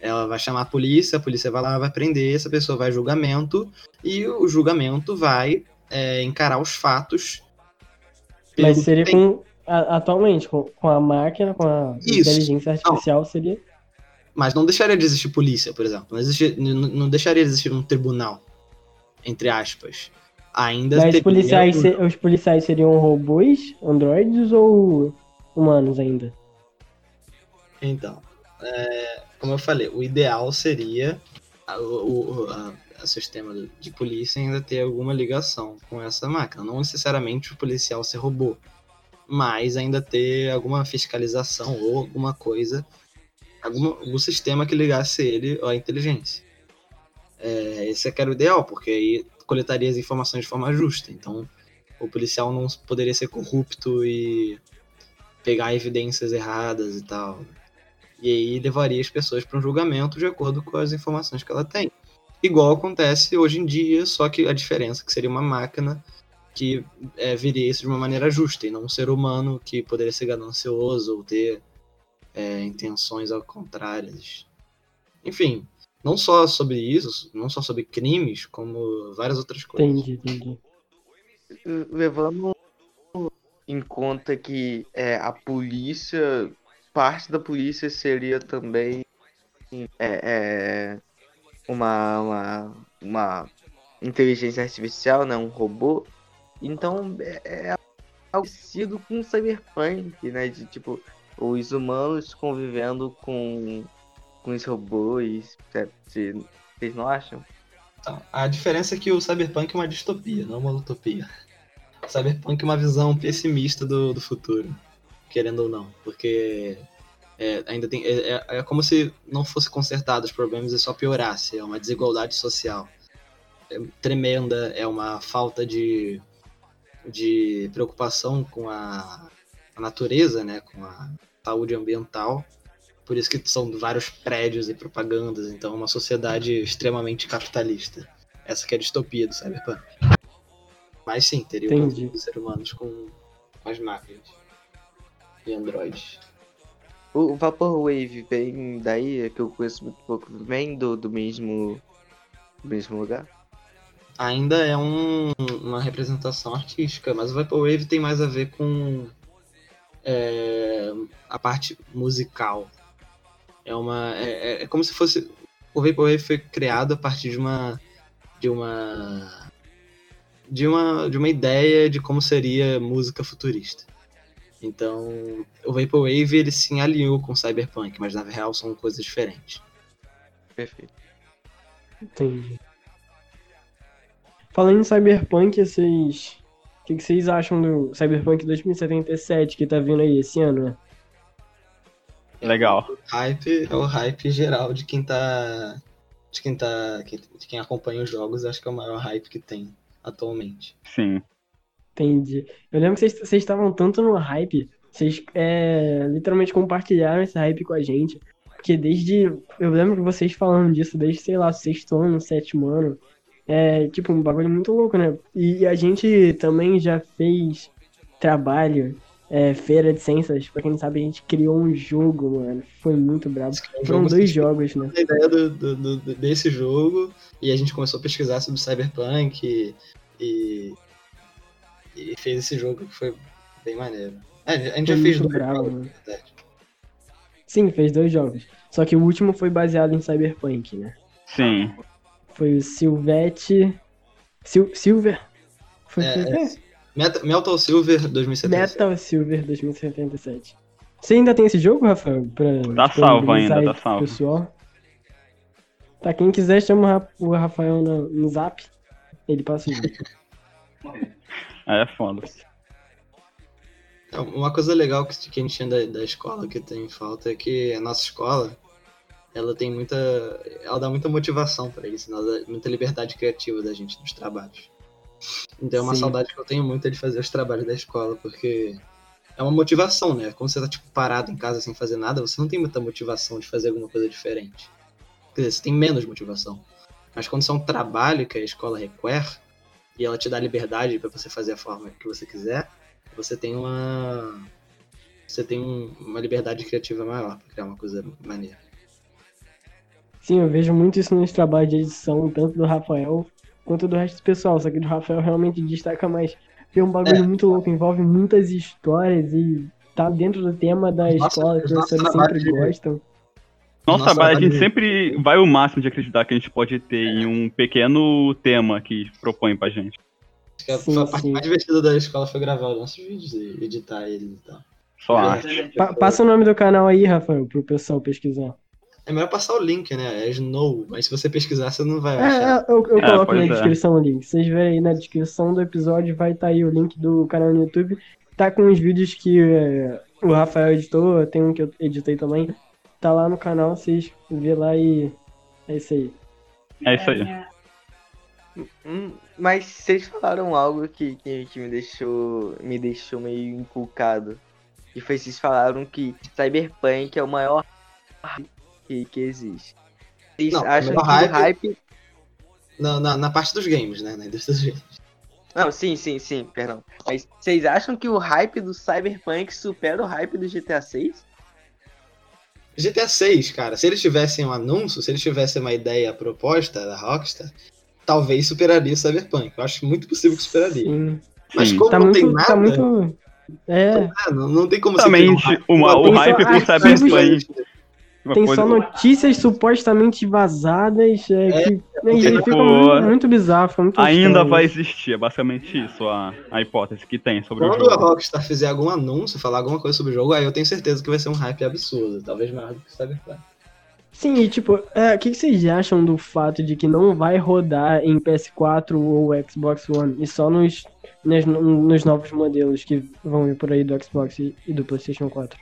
Ela vai chamar a polícia, a polícia vai lá, vai prender, essa pessoa vai julgamento, e o julgamento vai é, encarar os fatos. Mas seria tem. com. a- atualmente, com, com a máquina, com a Isso. inteligência artificial, seria. Mas não deixaria de existir polícia, por exemplo. Não, existi- n- não deixaria de existir um tribunal, entre aspas. Ainda Mas teria policiais, os policiais seriam robôs, androides ou humanos ainda? Então, é, como eu falei, o ideal seria o, o a- a sistema de polícia ainda ter alguma ligação com essa máquina. Não necessariamente o policial ser robô, mas ainda ter alguma fiscalização ou alguma coisa, algum sistema que ligasse ele à inteligência. É, esse é era o ideal, porque aí coletaria as informações de forma justa. Então, o policial não poderia ser corrupto e pegar evidências erradas e tal. E aí levaria as pessoas para um julgamento de acordo com as informações que ela tem. Igual acontece hoje em dia, só que a diferença é que seria uma máquina que é, isso de uma maneira justa e não um ser humano que poderia ser ganancioso ou ter é, intenções ao contrárias. Enfim, não só sobre isso, não só sobre crimes, como várias outras coisas. Entendi, entendi. levando em conta que é, a polícia, parte da polícia seria também é, é, uma, uma, uma inteligência artificial, né, um robô. Então é, é algo parecido com o cyberpunk, né, de tipo os humanos convivendo com, com os robôs. Vocês não acham? Então, a diferença é que o Cyberpunk é uma distopia, não uma utopia. O Cyberpunk é uma visão pessimista do, do futuro, querendo ou não, porque é, ainda tem é, é- é como se não fosse consertado os problemas e só piorasse. É uma desigualdade social é tremenda, é uma falta de, de preocupação com a, a natureza, né, com a saúde ambiental. Por isso que são vários prédios e propagandas, então é uma sociedade extremamente capitalista. Essa que é a distopia do Cyberpunk. Mas sim, teria o conflito dos seres humanos com, com as máquinas e androides. O Vaporwave vem daí, é que eu conheço muito pouco, vem do, do mesmo do mesmo lugar? Ainda é um- uma representação artística, mas o Vaporwave tem mais a ver com é, a parte musical. É uma. É, é- é como se fosse. O Vaporwave foi criado a partir de uma. De uma. De uma, de uma ideia de como seria música futurista. Então, o Vaporwave ele se alinhou com o Cyberpunk, mas na real são coisas diferentes. Perfeito. Entendi. Falando em Cyberpunk, vocês. O que, que vocês acham do Cyberpunk 2077 que tá vindo aí esse ano, né? Legal. hype é o hype geral de quem tá. De quem tá. De quem acompanha os jogos, acho que é o maior hype que tem atualmente. Sim. Entendi. Eu lembro que vocês- vocês estavam tanto no hype, vocês é, literalmente compartilharam esse hype com a gente. Porque desde. Eu lembro que vocês falando disso desde, sei lá, sexto ano, sétimo ano. É tipo um bagulho muito louco, né? E a gente também já fez trabalho, é, feira de ciências. Pra quem não sabe, a gente criou um jogo, mano. Foi muito brabo. Um Foram dois jogos, né? a ideia do, do- do- desse jogo e a gente começou a pesquisar sobre Cyberpunk e, e, e fez esse jogo que foi bem maneiro. É, a gente já Foi fez muito dois bravo, jogos, mano. na verdade. Sim, fez dois jogos. Só que o último foi baseado em Cyberpunk, né? Sim. Foi o Silvete. Sil... Silver? Foi É, é. Meta- Metal Silver 2070. Metal Silver 2077. Você ainda tem esse jogo, Rafael? Pra Tá salvo ainda, tá salvo. Pessoal? Tá, quem quiser chama o Ra- o Rafael no, no zap. Ele passa o jogo. *laughs* É foda. Uma coisa legal que, que a gente tinha da, da escola que tem falta é que a nossa escola ela tem muita. Ela dá muita motivação pra isso, né? dá muita liberdade criativa da gente nos trabalhos. Então é uma Sim. saudade que eu tenho muito de fazer os trabalhos da escola, porque é uma motivação, né? Quando você tá tipo, parado em casa sem fazer nada, você não tem muita motivação de fazer alguma coisa diferente. Quer dizer, você tem menos motivação. Mas quando isso é um trabalho que a escola requer, e ela te dá liberdade pra você fazer a forma que você quiser, você tem uma. Você tem um- uma liberdade criativa maior pra criar uma coisa maneira. Sim, eu vejo muito isso nos trabalhos de edição, tanto do Rafael quanto do resto do pessoal. Só que do Rafael realmente destaca mais. Porque é um bagulho É. muito louco, envolve muitas histórias e tá dentro do tema da Nossa, escola, que os professores sempre de- gostam. Nosso Nossa, trabalho, a gente sempre vai o máximo de acreditar que a gente pode ter em um pequeno tema que propõe pra gente. Acho que a, Sim, a parte sim. mais divertida da escola foi gravar os nossos vídeos e editar eles e tal. Só É. arte. Pa- passa o nome do canal aí, Rafael, pro pessoal pesquisar. É melhor passar o link, né? É Snow, mas se você pesquisar, você não vai É, achar. é, eu, eu É, coloco na é. descrição o link. Vocês verem aí na descrição do episódio, vai estar aí o link do canal no YouTube. Tá com os vídeos que é, o Rafael editou, tem um que eu editei também. Tá lá no canal, vocês vê lá e é isso aí. É isso aí. Hum, mas vocês falaram algo que, que, que me deixou me deixou meio inculcado. Que foi vocês falaram que Cyberpunk é o maior que, que existe. Vocês Não, o acham que o hype. Na, na, na parte dos games, né? Na indústria dos games. Não, sim, sim, sim, perdão. Mas vocês acham que o hype do Cyberpunk supera o hype do GTA 6? GTA 6, cara, se eles tivessem um anúncio, se eles tivessem uma ideia proposta da Rockstar, talvez superaria o Cyberpunk. Eu acho muito possível que superaria. Sim. Mas Sim. como Tá não tem muito. nada, Tá muito. É, é, não, não tem como um Justamente hype. uma- o hype por artigos- Cyberpunk. Tem só notícias supostamente vazadas. É, É, que, e tipo, fica muito, muito bizarro, fica muito Ainda estranho. vai existir, é basicamente isso a, a hipótese que tem sobre o Quando a jogo. Rockstar fizer algum anúncio, falar alguma coisa sobre o jogo, aí eu tenho certeza que vai ser um hype absurdo. Talvez maior do que Cyberpunk. Sim, e tipo, é, o que, que vocês acham do fato de que não vai rodar em PS4 ou Xbox One e só nos, nos, nos novos modelos que vão vir por aí do Xbox e, e do PlayStation 4?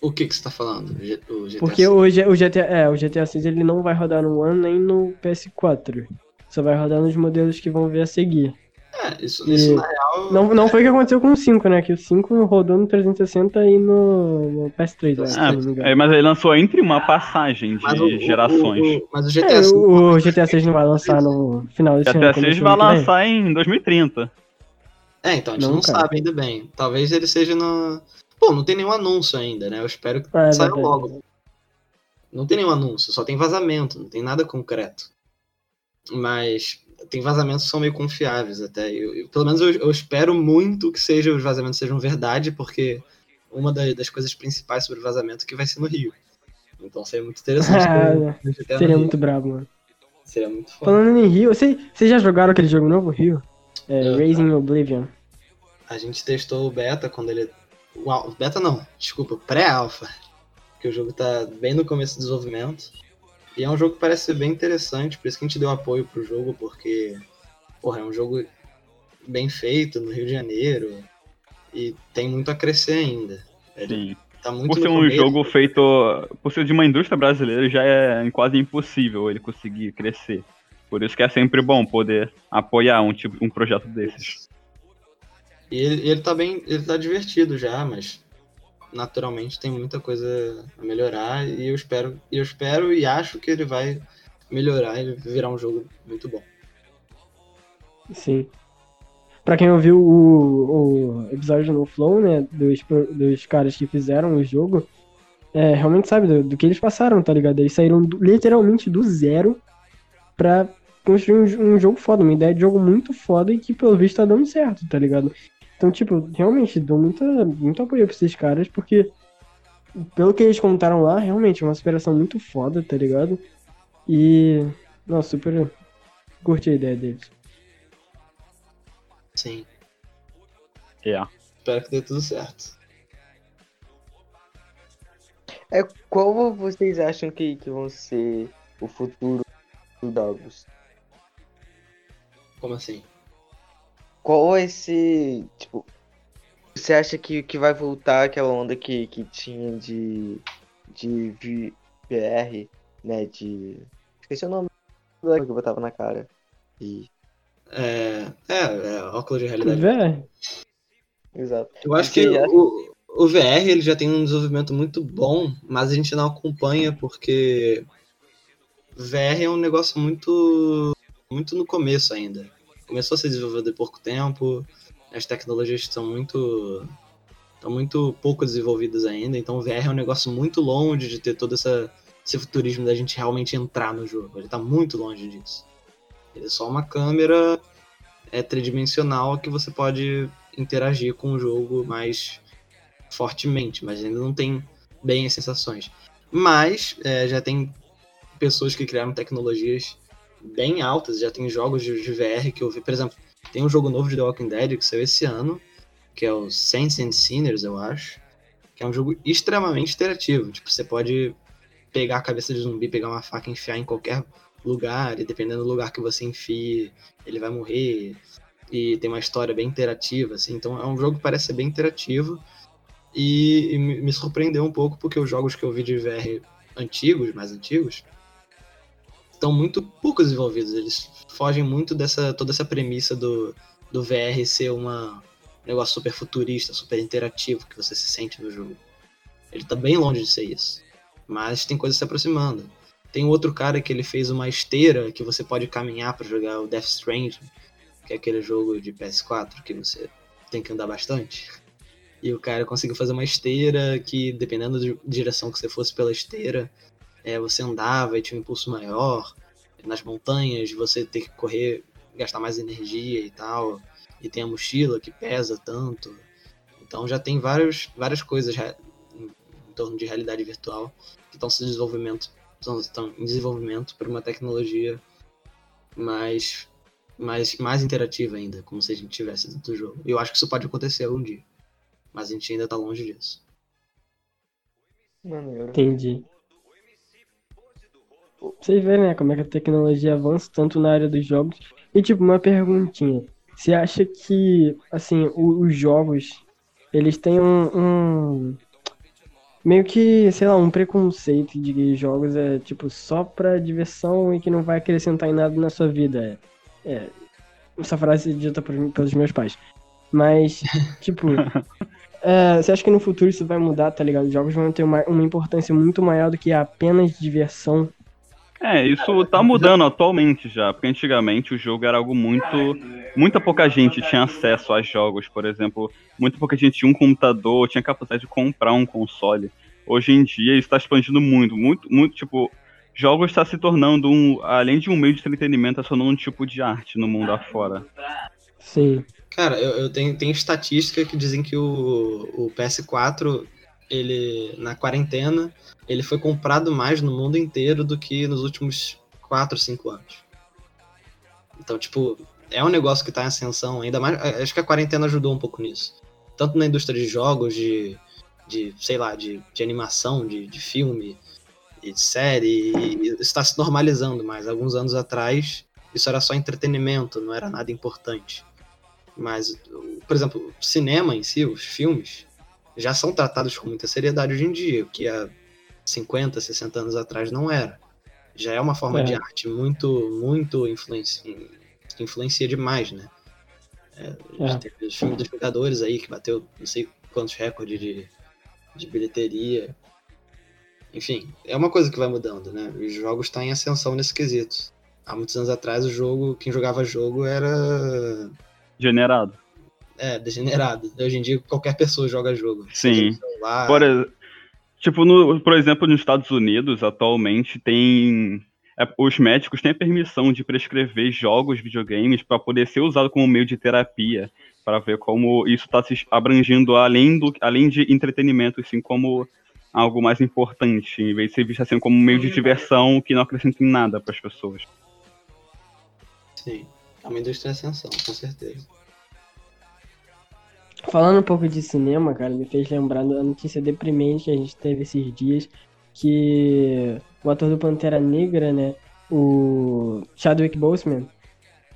O que que você tá falando? O O GTA Porque o, G- o GTA, é, o GTA 6 ele não vai rodar no One nem no PS4. Só vai rodar nos modelos que vão vir a seguir. É, isso, E- isso na real. Não, não foi o que aconteceu com o 5, né? Que o 5 rodou no 360 e no, no PS3, eu acho, se Ah, é, mas ele lançou entre uma passagem de mas o- o- gerações. o- mas o GTA É, o, o GTA 6 não vai lançar no final desse ano. GTA começo 6 do vai lançar em 2030. É, então, a gente Não, não, sabe ainda bem. Talvez ele seja no. Pô, não tem nenhum anúncio ainda, né? Eu espero que é saia logo. Não tem nenhum anúncio, só tem vazamento, não tem nada concreto. Mas tem vazamentos que são meio confiáveis até. Eu, eu- pelo menos eu, eu espero muito que seja, os vazamentos sejam verdade, porque uma da- das coisas principais sobre o vazamento é que vai ser no Rio. Então seria muito interessante. Ter GTA no Seria muito brabo, mano. Seria muito foda. Falando em Rio, vocês vocês já jogaram aquele jogo novo, Rio? É, Raising Oblivion. A gente testou o beta quando ele. O beta não, desculpa, pré-alpha. Que o jogo tá bem no começo do desenvolvimento. E é um jogo que parece ser bem interessante, por isso que a gente deu apoio pro jogo, porque. Porra, é um jogo bem feito no Rio de Janeiro. E tem muito a crescer ainda. Ele Sim. tá muito Por ser um começo. jogo feito. Por ser de uma indústria brasileira, já é quase impossível ele conseguir crescer. Por isso que é sempre bom poder apoiar um, tipo, um projeto desses. E ele, ele tá bem. Ele tá divertido já, mas naturalmente tem muita coisa a melhorar. E eu espero, eu espero e acho que ele vai melhorar e virar um jogo muito bom. Sim. Pra quem ouviu o, o episódio no Flow, né, dos, dos caras que fizeram o jogo, é, realmente sabe do, do que eles passaram, tá ligado? Eles saíram do- literalmente do zero pra construir um, um jogo foda, uma ideia de jogo muito foda e que pelo visto tá dando certo, tá ligado? Então, tipo, realmente dou muita, muito apoio pra esses caras, porque pelo que eles contaram lá, realmente é uma superação muito foda, tá ligado? E. Nossa, super. Curti a ideia deles. Sim. É. Espero que dê tudo certo. É, qual vocês acham que, que vão ser o futuro dos jogos? Como assim? Qual vai ser, tipo, você acha que, que vai voltar aquela onda que, que tinha de, de VR, né, de... Esqueci o nome da que eu botava na cara. E, É, é, é óculos de realidade. É. exato. Eu acho que acha- o, o VR ele já tem um desenvolvimento muito bom, mas a gente não acompanha porque VR é um negócio muito muito no começo ainda. Começou a ser desenvolvido há pouco tempo, as tecnologias estão muito estão muito pouco desenvolvidas ainda, então o VR é um negócio muito longe de ter todo essa, esse futurismo da gente realmente entrar no jogo. Ele está muito longe disso. Ele é só uma câmera é tridimensional que você pode interagir com o jogo mais fortemente, mas ainda não tem bem as sensações. Mas é, já tem pessoas que criaram tecnologias bem altas, já tem jogos de, de VR que eu vi, por exemplo, tem um jogo novo de The Walking Dead que saiu esse ano, que é o Saints and Sinners, eu acho, que é um jogo extremamente interativo, tipo, você pode pegar a cabeça de zumbi, pegar uma faca e enfiar em qualquer lugar, e dependendo do lugar que você enfie, ele vai morrer, e tem uma história bem interativa, assim, então é um jogo que parece ser bem interativo, e, e me surpreendeu um pouco porque os jogos que eu vi de VR antigos, mais antigos, estão muito pouco desenvolvidos. Eles fogem muito dessa toda essa premissa do, do VR ser uma, um negócio super futurista, super interativo que você se sente no jogo. Ele tá bem longe de ser isso. Mas tem coisas se aproximando. Tem outro cara que ele fez uma esteira que você pode caminhar para jogar o Death Stranding, que é aquele jogo de PS4 que você tem que andar bastante. E o cara conseguiu fazer uma esteira que, dependendo da direção que você fosse pela esteira, é, você andava e tinha um impulso maior. Nas montanhas, você ter que correr, gastar mais energia e tal. E tem a mochila que pesa tanto. Então já tem vários, várias coisas em, em torno de realidade virtual que estão se desenvolvimento, estão, em desenvolvimento para uma tecnologia mais, mais, mais interativa ainda, como se a gente tivesse dentro do jogo. E eu acho que isso pode acontecer algum dia. Mas a gente ainda tá longe disso. Maneiro. entendi. Vocês verem, né, como é que a tecnologia avança tanto na área dos jogos. E, tipo, uma perguntinha. Você acha que, assim, os jogos, eles têm um, um- Meio que, sei lá, um preconceito de que jogos é, tipo, só pra diversão e que não vai acrescentar em nada na sua vida. É, é, essa frase é dita por, pelos meus pais. Mas, *laughs* tipo, é, você acha que no futuro isso vai mudar, tá ligado? Os jogos vão ter uma, uma importância muito maior do que apenas diversão. É, isso tá mudando atualmente já, porque antigamente o jogo era algo muito. Muita pouca gente tinha acesso a jogos, por exemplo. Muita pouca gente tinha um computador, tinha capacidade de comprar um console. Hoje em dia isso tá expandindo muito, muito, muito, tipo. Jogos está se tornando um. Além de um meio de entretenimento, tá se tornando um tipo de arte no mundo afora. Sim. Cara, eu, eu tenho, tenho estatística que dizem que o, o PS4, ele, na quarentena, ele foi comprado mais no mundo inteiro do que nos últimos 4, 5 anos. Então, tipo, é um negócio que tá em ascensão, ainda mais. Acho que a quarentena ajudou um pouco nisso. Tanto na indústria de jogos, de, de sei lá, de, de animação, de, de filme, e de série, e está se normalizando mais. Alguns anos atrás, isso era só entretenimento, não era nada importante. Mas, por exemplo, cinema em si, os filmes, já são tratados com muita seriedade hoje em dia, o que há 50, 60 anos atrás não era. Já é uma forma É. de arte muito, muito influencia, que influencia demais, né? É, É. teve os filmes dos Vingadores aí, que bateu não sei quantos recordes de, de bilheteria. Enfim, é uma coisa que vai mudando, né? Os jogos estão em ascensão nesse quesito. Há muitos anos atrás, o jogo, quem jogava jogo era Generado. É, degenerado. Hoje em dia qualquer pessoa joga jogo. Sim. Celular, Por, tipo, no, por exemplo, nos Estados Unidos, atualmente, tem. é, os médicos têm a permissão de prescrever jogos, videogames, para poder ser usado como meio de terapia, para ver como isso está se abrangindo além, do, além de entretenimento, assim como algo mais importante, em vez de ser visto assim como um meio de diversão que não acrescenta em nada para as pessoas. Sim. É uma indústria ascensão, com certeza. Falando um pouco de cinema, cara, me fez lembrar da notícia deprimente que a gente teve esses dias, que o ator do Pantera Negra, né, o Chadwick Boseman,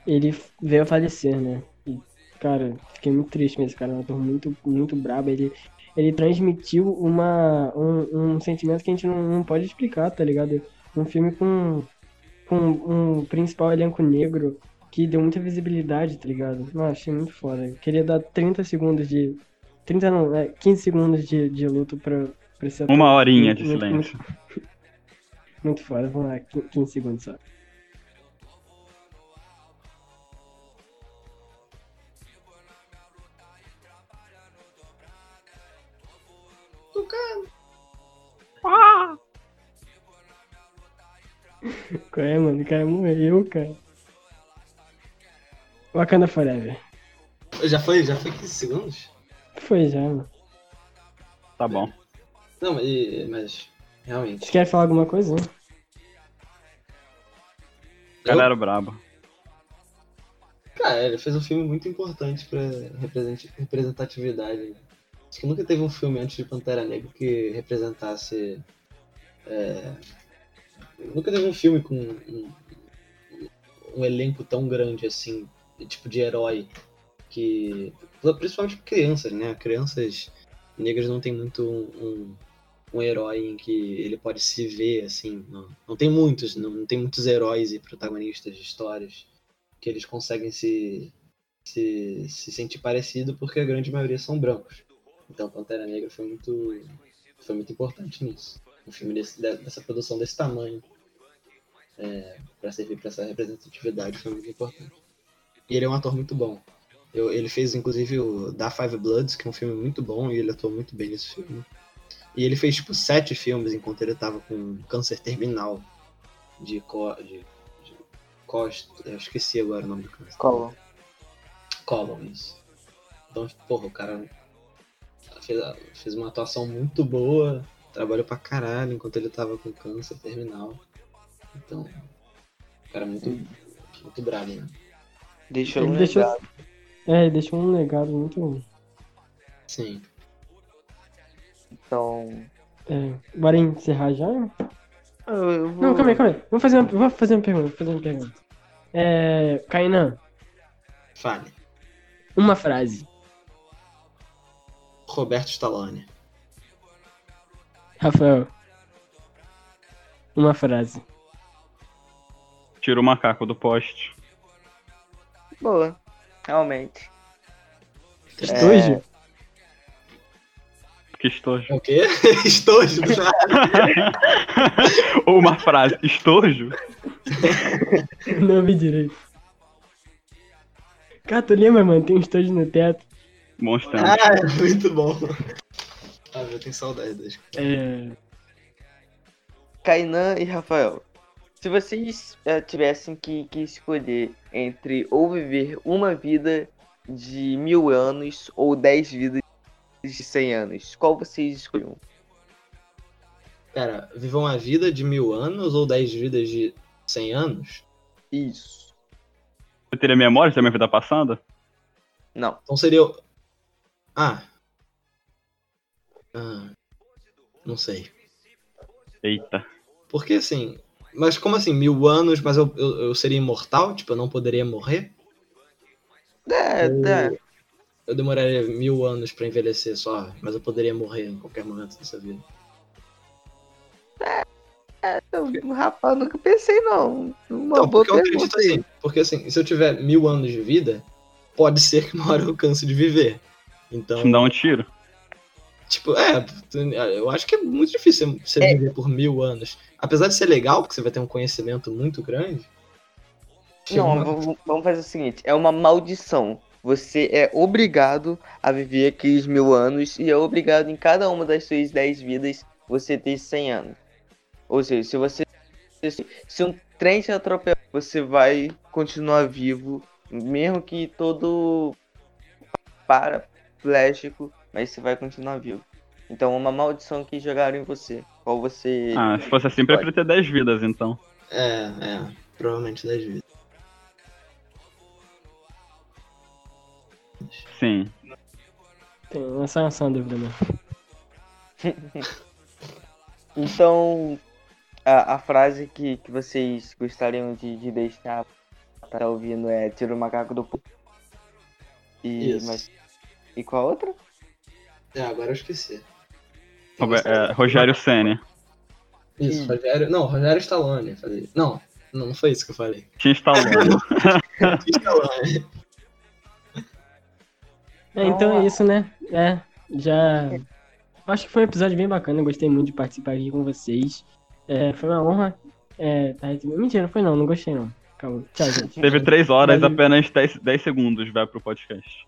ele veio a falecer, né? E, cara, fiquei muito triste esse cara, é um ator muito, muito brabo, ele, ele transmitiu uma, um, um sentimento que a gente não, não pode explicar, tá ligado? Um filme com, com um principal elenco negro, que deu muita visibilidade, tá ligado? Nossa, achei muito foda. Eu queria dar 30 segundos de. 30 não, é 15 segundos de, de luto pra, pra esse ator. Uma horinha de Muito- silêncio. Muito, *laughs* muito foda, vamos lá, 15 segundos só. *laughs* Qual é, mano? O cara morreu, cara. Wakanda Forever. Já foi, já foi 15 segundos? Foi já, mano. Tá bom. Não, e, mas realmente. Vocês querem falar alguma coisa? né? O cara era brabo. Cara, ele fez um filme muito importante pra represent- representatividade. né? Acho que nunca teve um filme antes de Pantera Negra que representasse. é, Nunca teve um filme com um, um elenco tão grande assim, tipo de herói. Que. Principalmente crianças, né? Crianças negras não tem muito um, um, herói em que ele pode se ver, assim. Não, não tem muitos, não, não tem muitos heróis e protagonistas de histórias que eles conseguem se, se, se sentir parecido porque a grande maioria são brancos. Então Pantera Negra foi muito, foi muito importante nisso. Um filme desse, de- dessa produção desse tamanho é, para servir para essa representatividade foi muito importante. E ele é um ator muito bom. Eu- ele fez inclusive o Da Five Bloods, que é um filme muito bom e ele atuou muito bem nesse filme. E ele fez tipo sete filmes enquanto ele tava com câncer terminal de, co de, de Costa, eu esqueci agora o nome do câncer. Colon. Colon, isso. Então, porra, o cara fez, fez uma atuação muito boa, trabalhou pra caralho enquanto ele tava com câncer terminal. Então, o cara é muito, muito brabo, né? Deixou Ele um deixou- legado. É, ele deixou um legado muito. Sim. Então. É, bora encerrar já? Eu, eu vou... Não, calma aí, calma aí. Vou fazer uma, vou fazer uma pergunta, vou fazer uma pergunta. É. Kainan, Fale. uma frase. Roberto Stallone. Rafael. Uma frase. Tira o macaco do poste. Boa. Realmente. Estojo? Que estojo. É o quê? *laughs* Estojo do nada. *laughs* Ou uma frase, estojo? *laughs* Não ouvi direito. Cara, tu lembra, mano? Tem um estojo no teto. Bons tempos. Ah, é muito bom. Ah, eu tenho saudade das É. Kainan e Rafael. Se vocês eh, tivessem que, que escolher entre ou viver uma vida de mil anos ou dez vidas de cem anos, qual vocês escolheriam? Pera, viver uma vida de mil anos ou dez vidas de cem anos? Isso. Você teria memória da minha vida passada? Não. Então seria. o- Ah. Ah. Não sei. Eita. Porque assim. Mas como assim? Mil anos, mas eu, eu, eu seria imortal? Tipo, eu não poderia morrer? É, Ou é. Eu demoraria mil anos pra envelhecer só, mas eu poderia morrer em qualquer momento dessa vida. Eu, Rafa, nunca pensei não. Uma boa porque eu acredito aí. assim. Porque assim, se eu tiver mil anos de vida, pode ser que uma hora eu canse de viver. Então. Me dá um tiro. Tipo, é, eu acho que é muito difícil você É. viver por mil anos. Apesar de ser legal, porque você vai ter um conhecimento muito grande. Não, uma- vamos fazer o seguinte: é uma maldição. Você é obrigado a viver aqueles mil anos e é obrigado em cada uma das suas dez vidas você ter 100 anos. Ou seja, se você. Se um trem te atropelar, você vai continuar vivo, mesmo que todo paraplégico, mas você vai continuar vivo. Então, uma maldição que jogaram em você. Qual você. Ah, se fosse assim, preferia ter 10 vidas, então. É, é. Provavelmente 10 vidas. Sim. Tem essa, é uma dúvida mesmo. *laughs* Então, a, a frase que, que vocês gostariam de, de deixar pra estar ouvindo é tira o macaco do. E, Isso. mas, e qual a outra? É, agora eu esqueci. Robe- é, Rogério Senna. Isso, Rogério. Não, Rogério Stallone. Falei. Não, não, não foi isso que eu falei. Tinha Stallone. *laughs* Stallone. É, então é isso, né? É, já. Acho que foi um episódio bem bacana, gostei muito de participar aqui com vocês. É, foi uma honra. É, tá. Mentira, não foi não, não gostei não. Calma. Tchau, gente. Teve 3 horas, Valeu. apenas 10, 10 segundos vai pro podcast.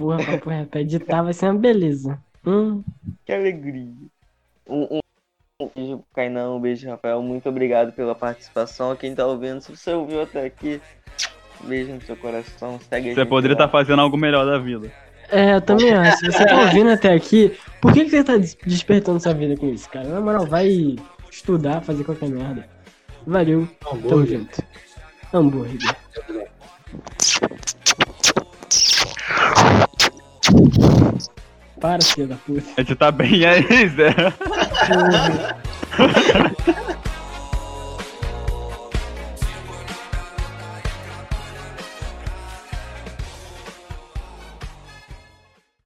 Porra, papo reto. Pra editar vai ser uma beleza. Hum, Que alegria. Um, um, um beijo pro Kainan, um beijo, Rafael. Muito obrigado pela participação. Quem tá ouvindo, se você ouviu até aqui, beijo no seu coração. Segue Você poderia estar fazendo algo melhor da vida. É, eu também acho. Se você tá ouvindo até aqui, por que, que você tá des- despertando sua vida com isso, cara? Na moral, vai estudar, fazer qualquer merda. Valeu, tamo Hambúrguer. junto. Hambúrguer. Para, filho da puta. Editar bem aí, Zé. *laughs*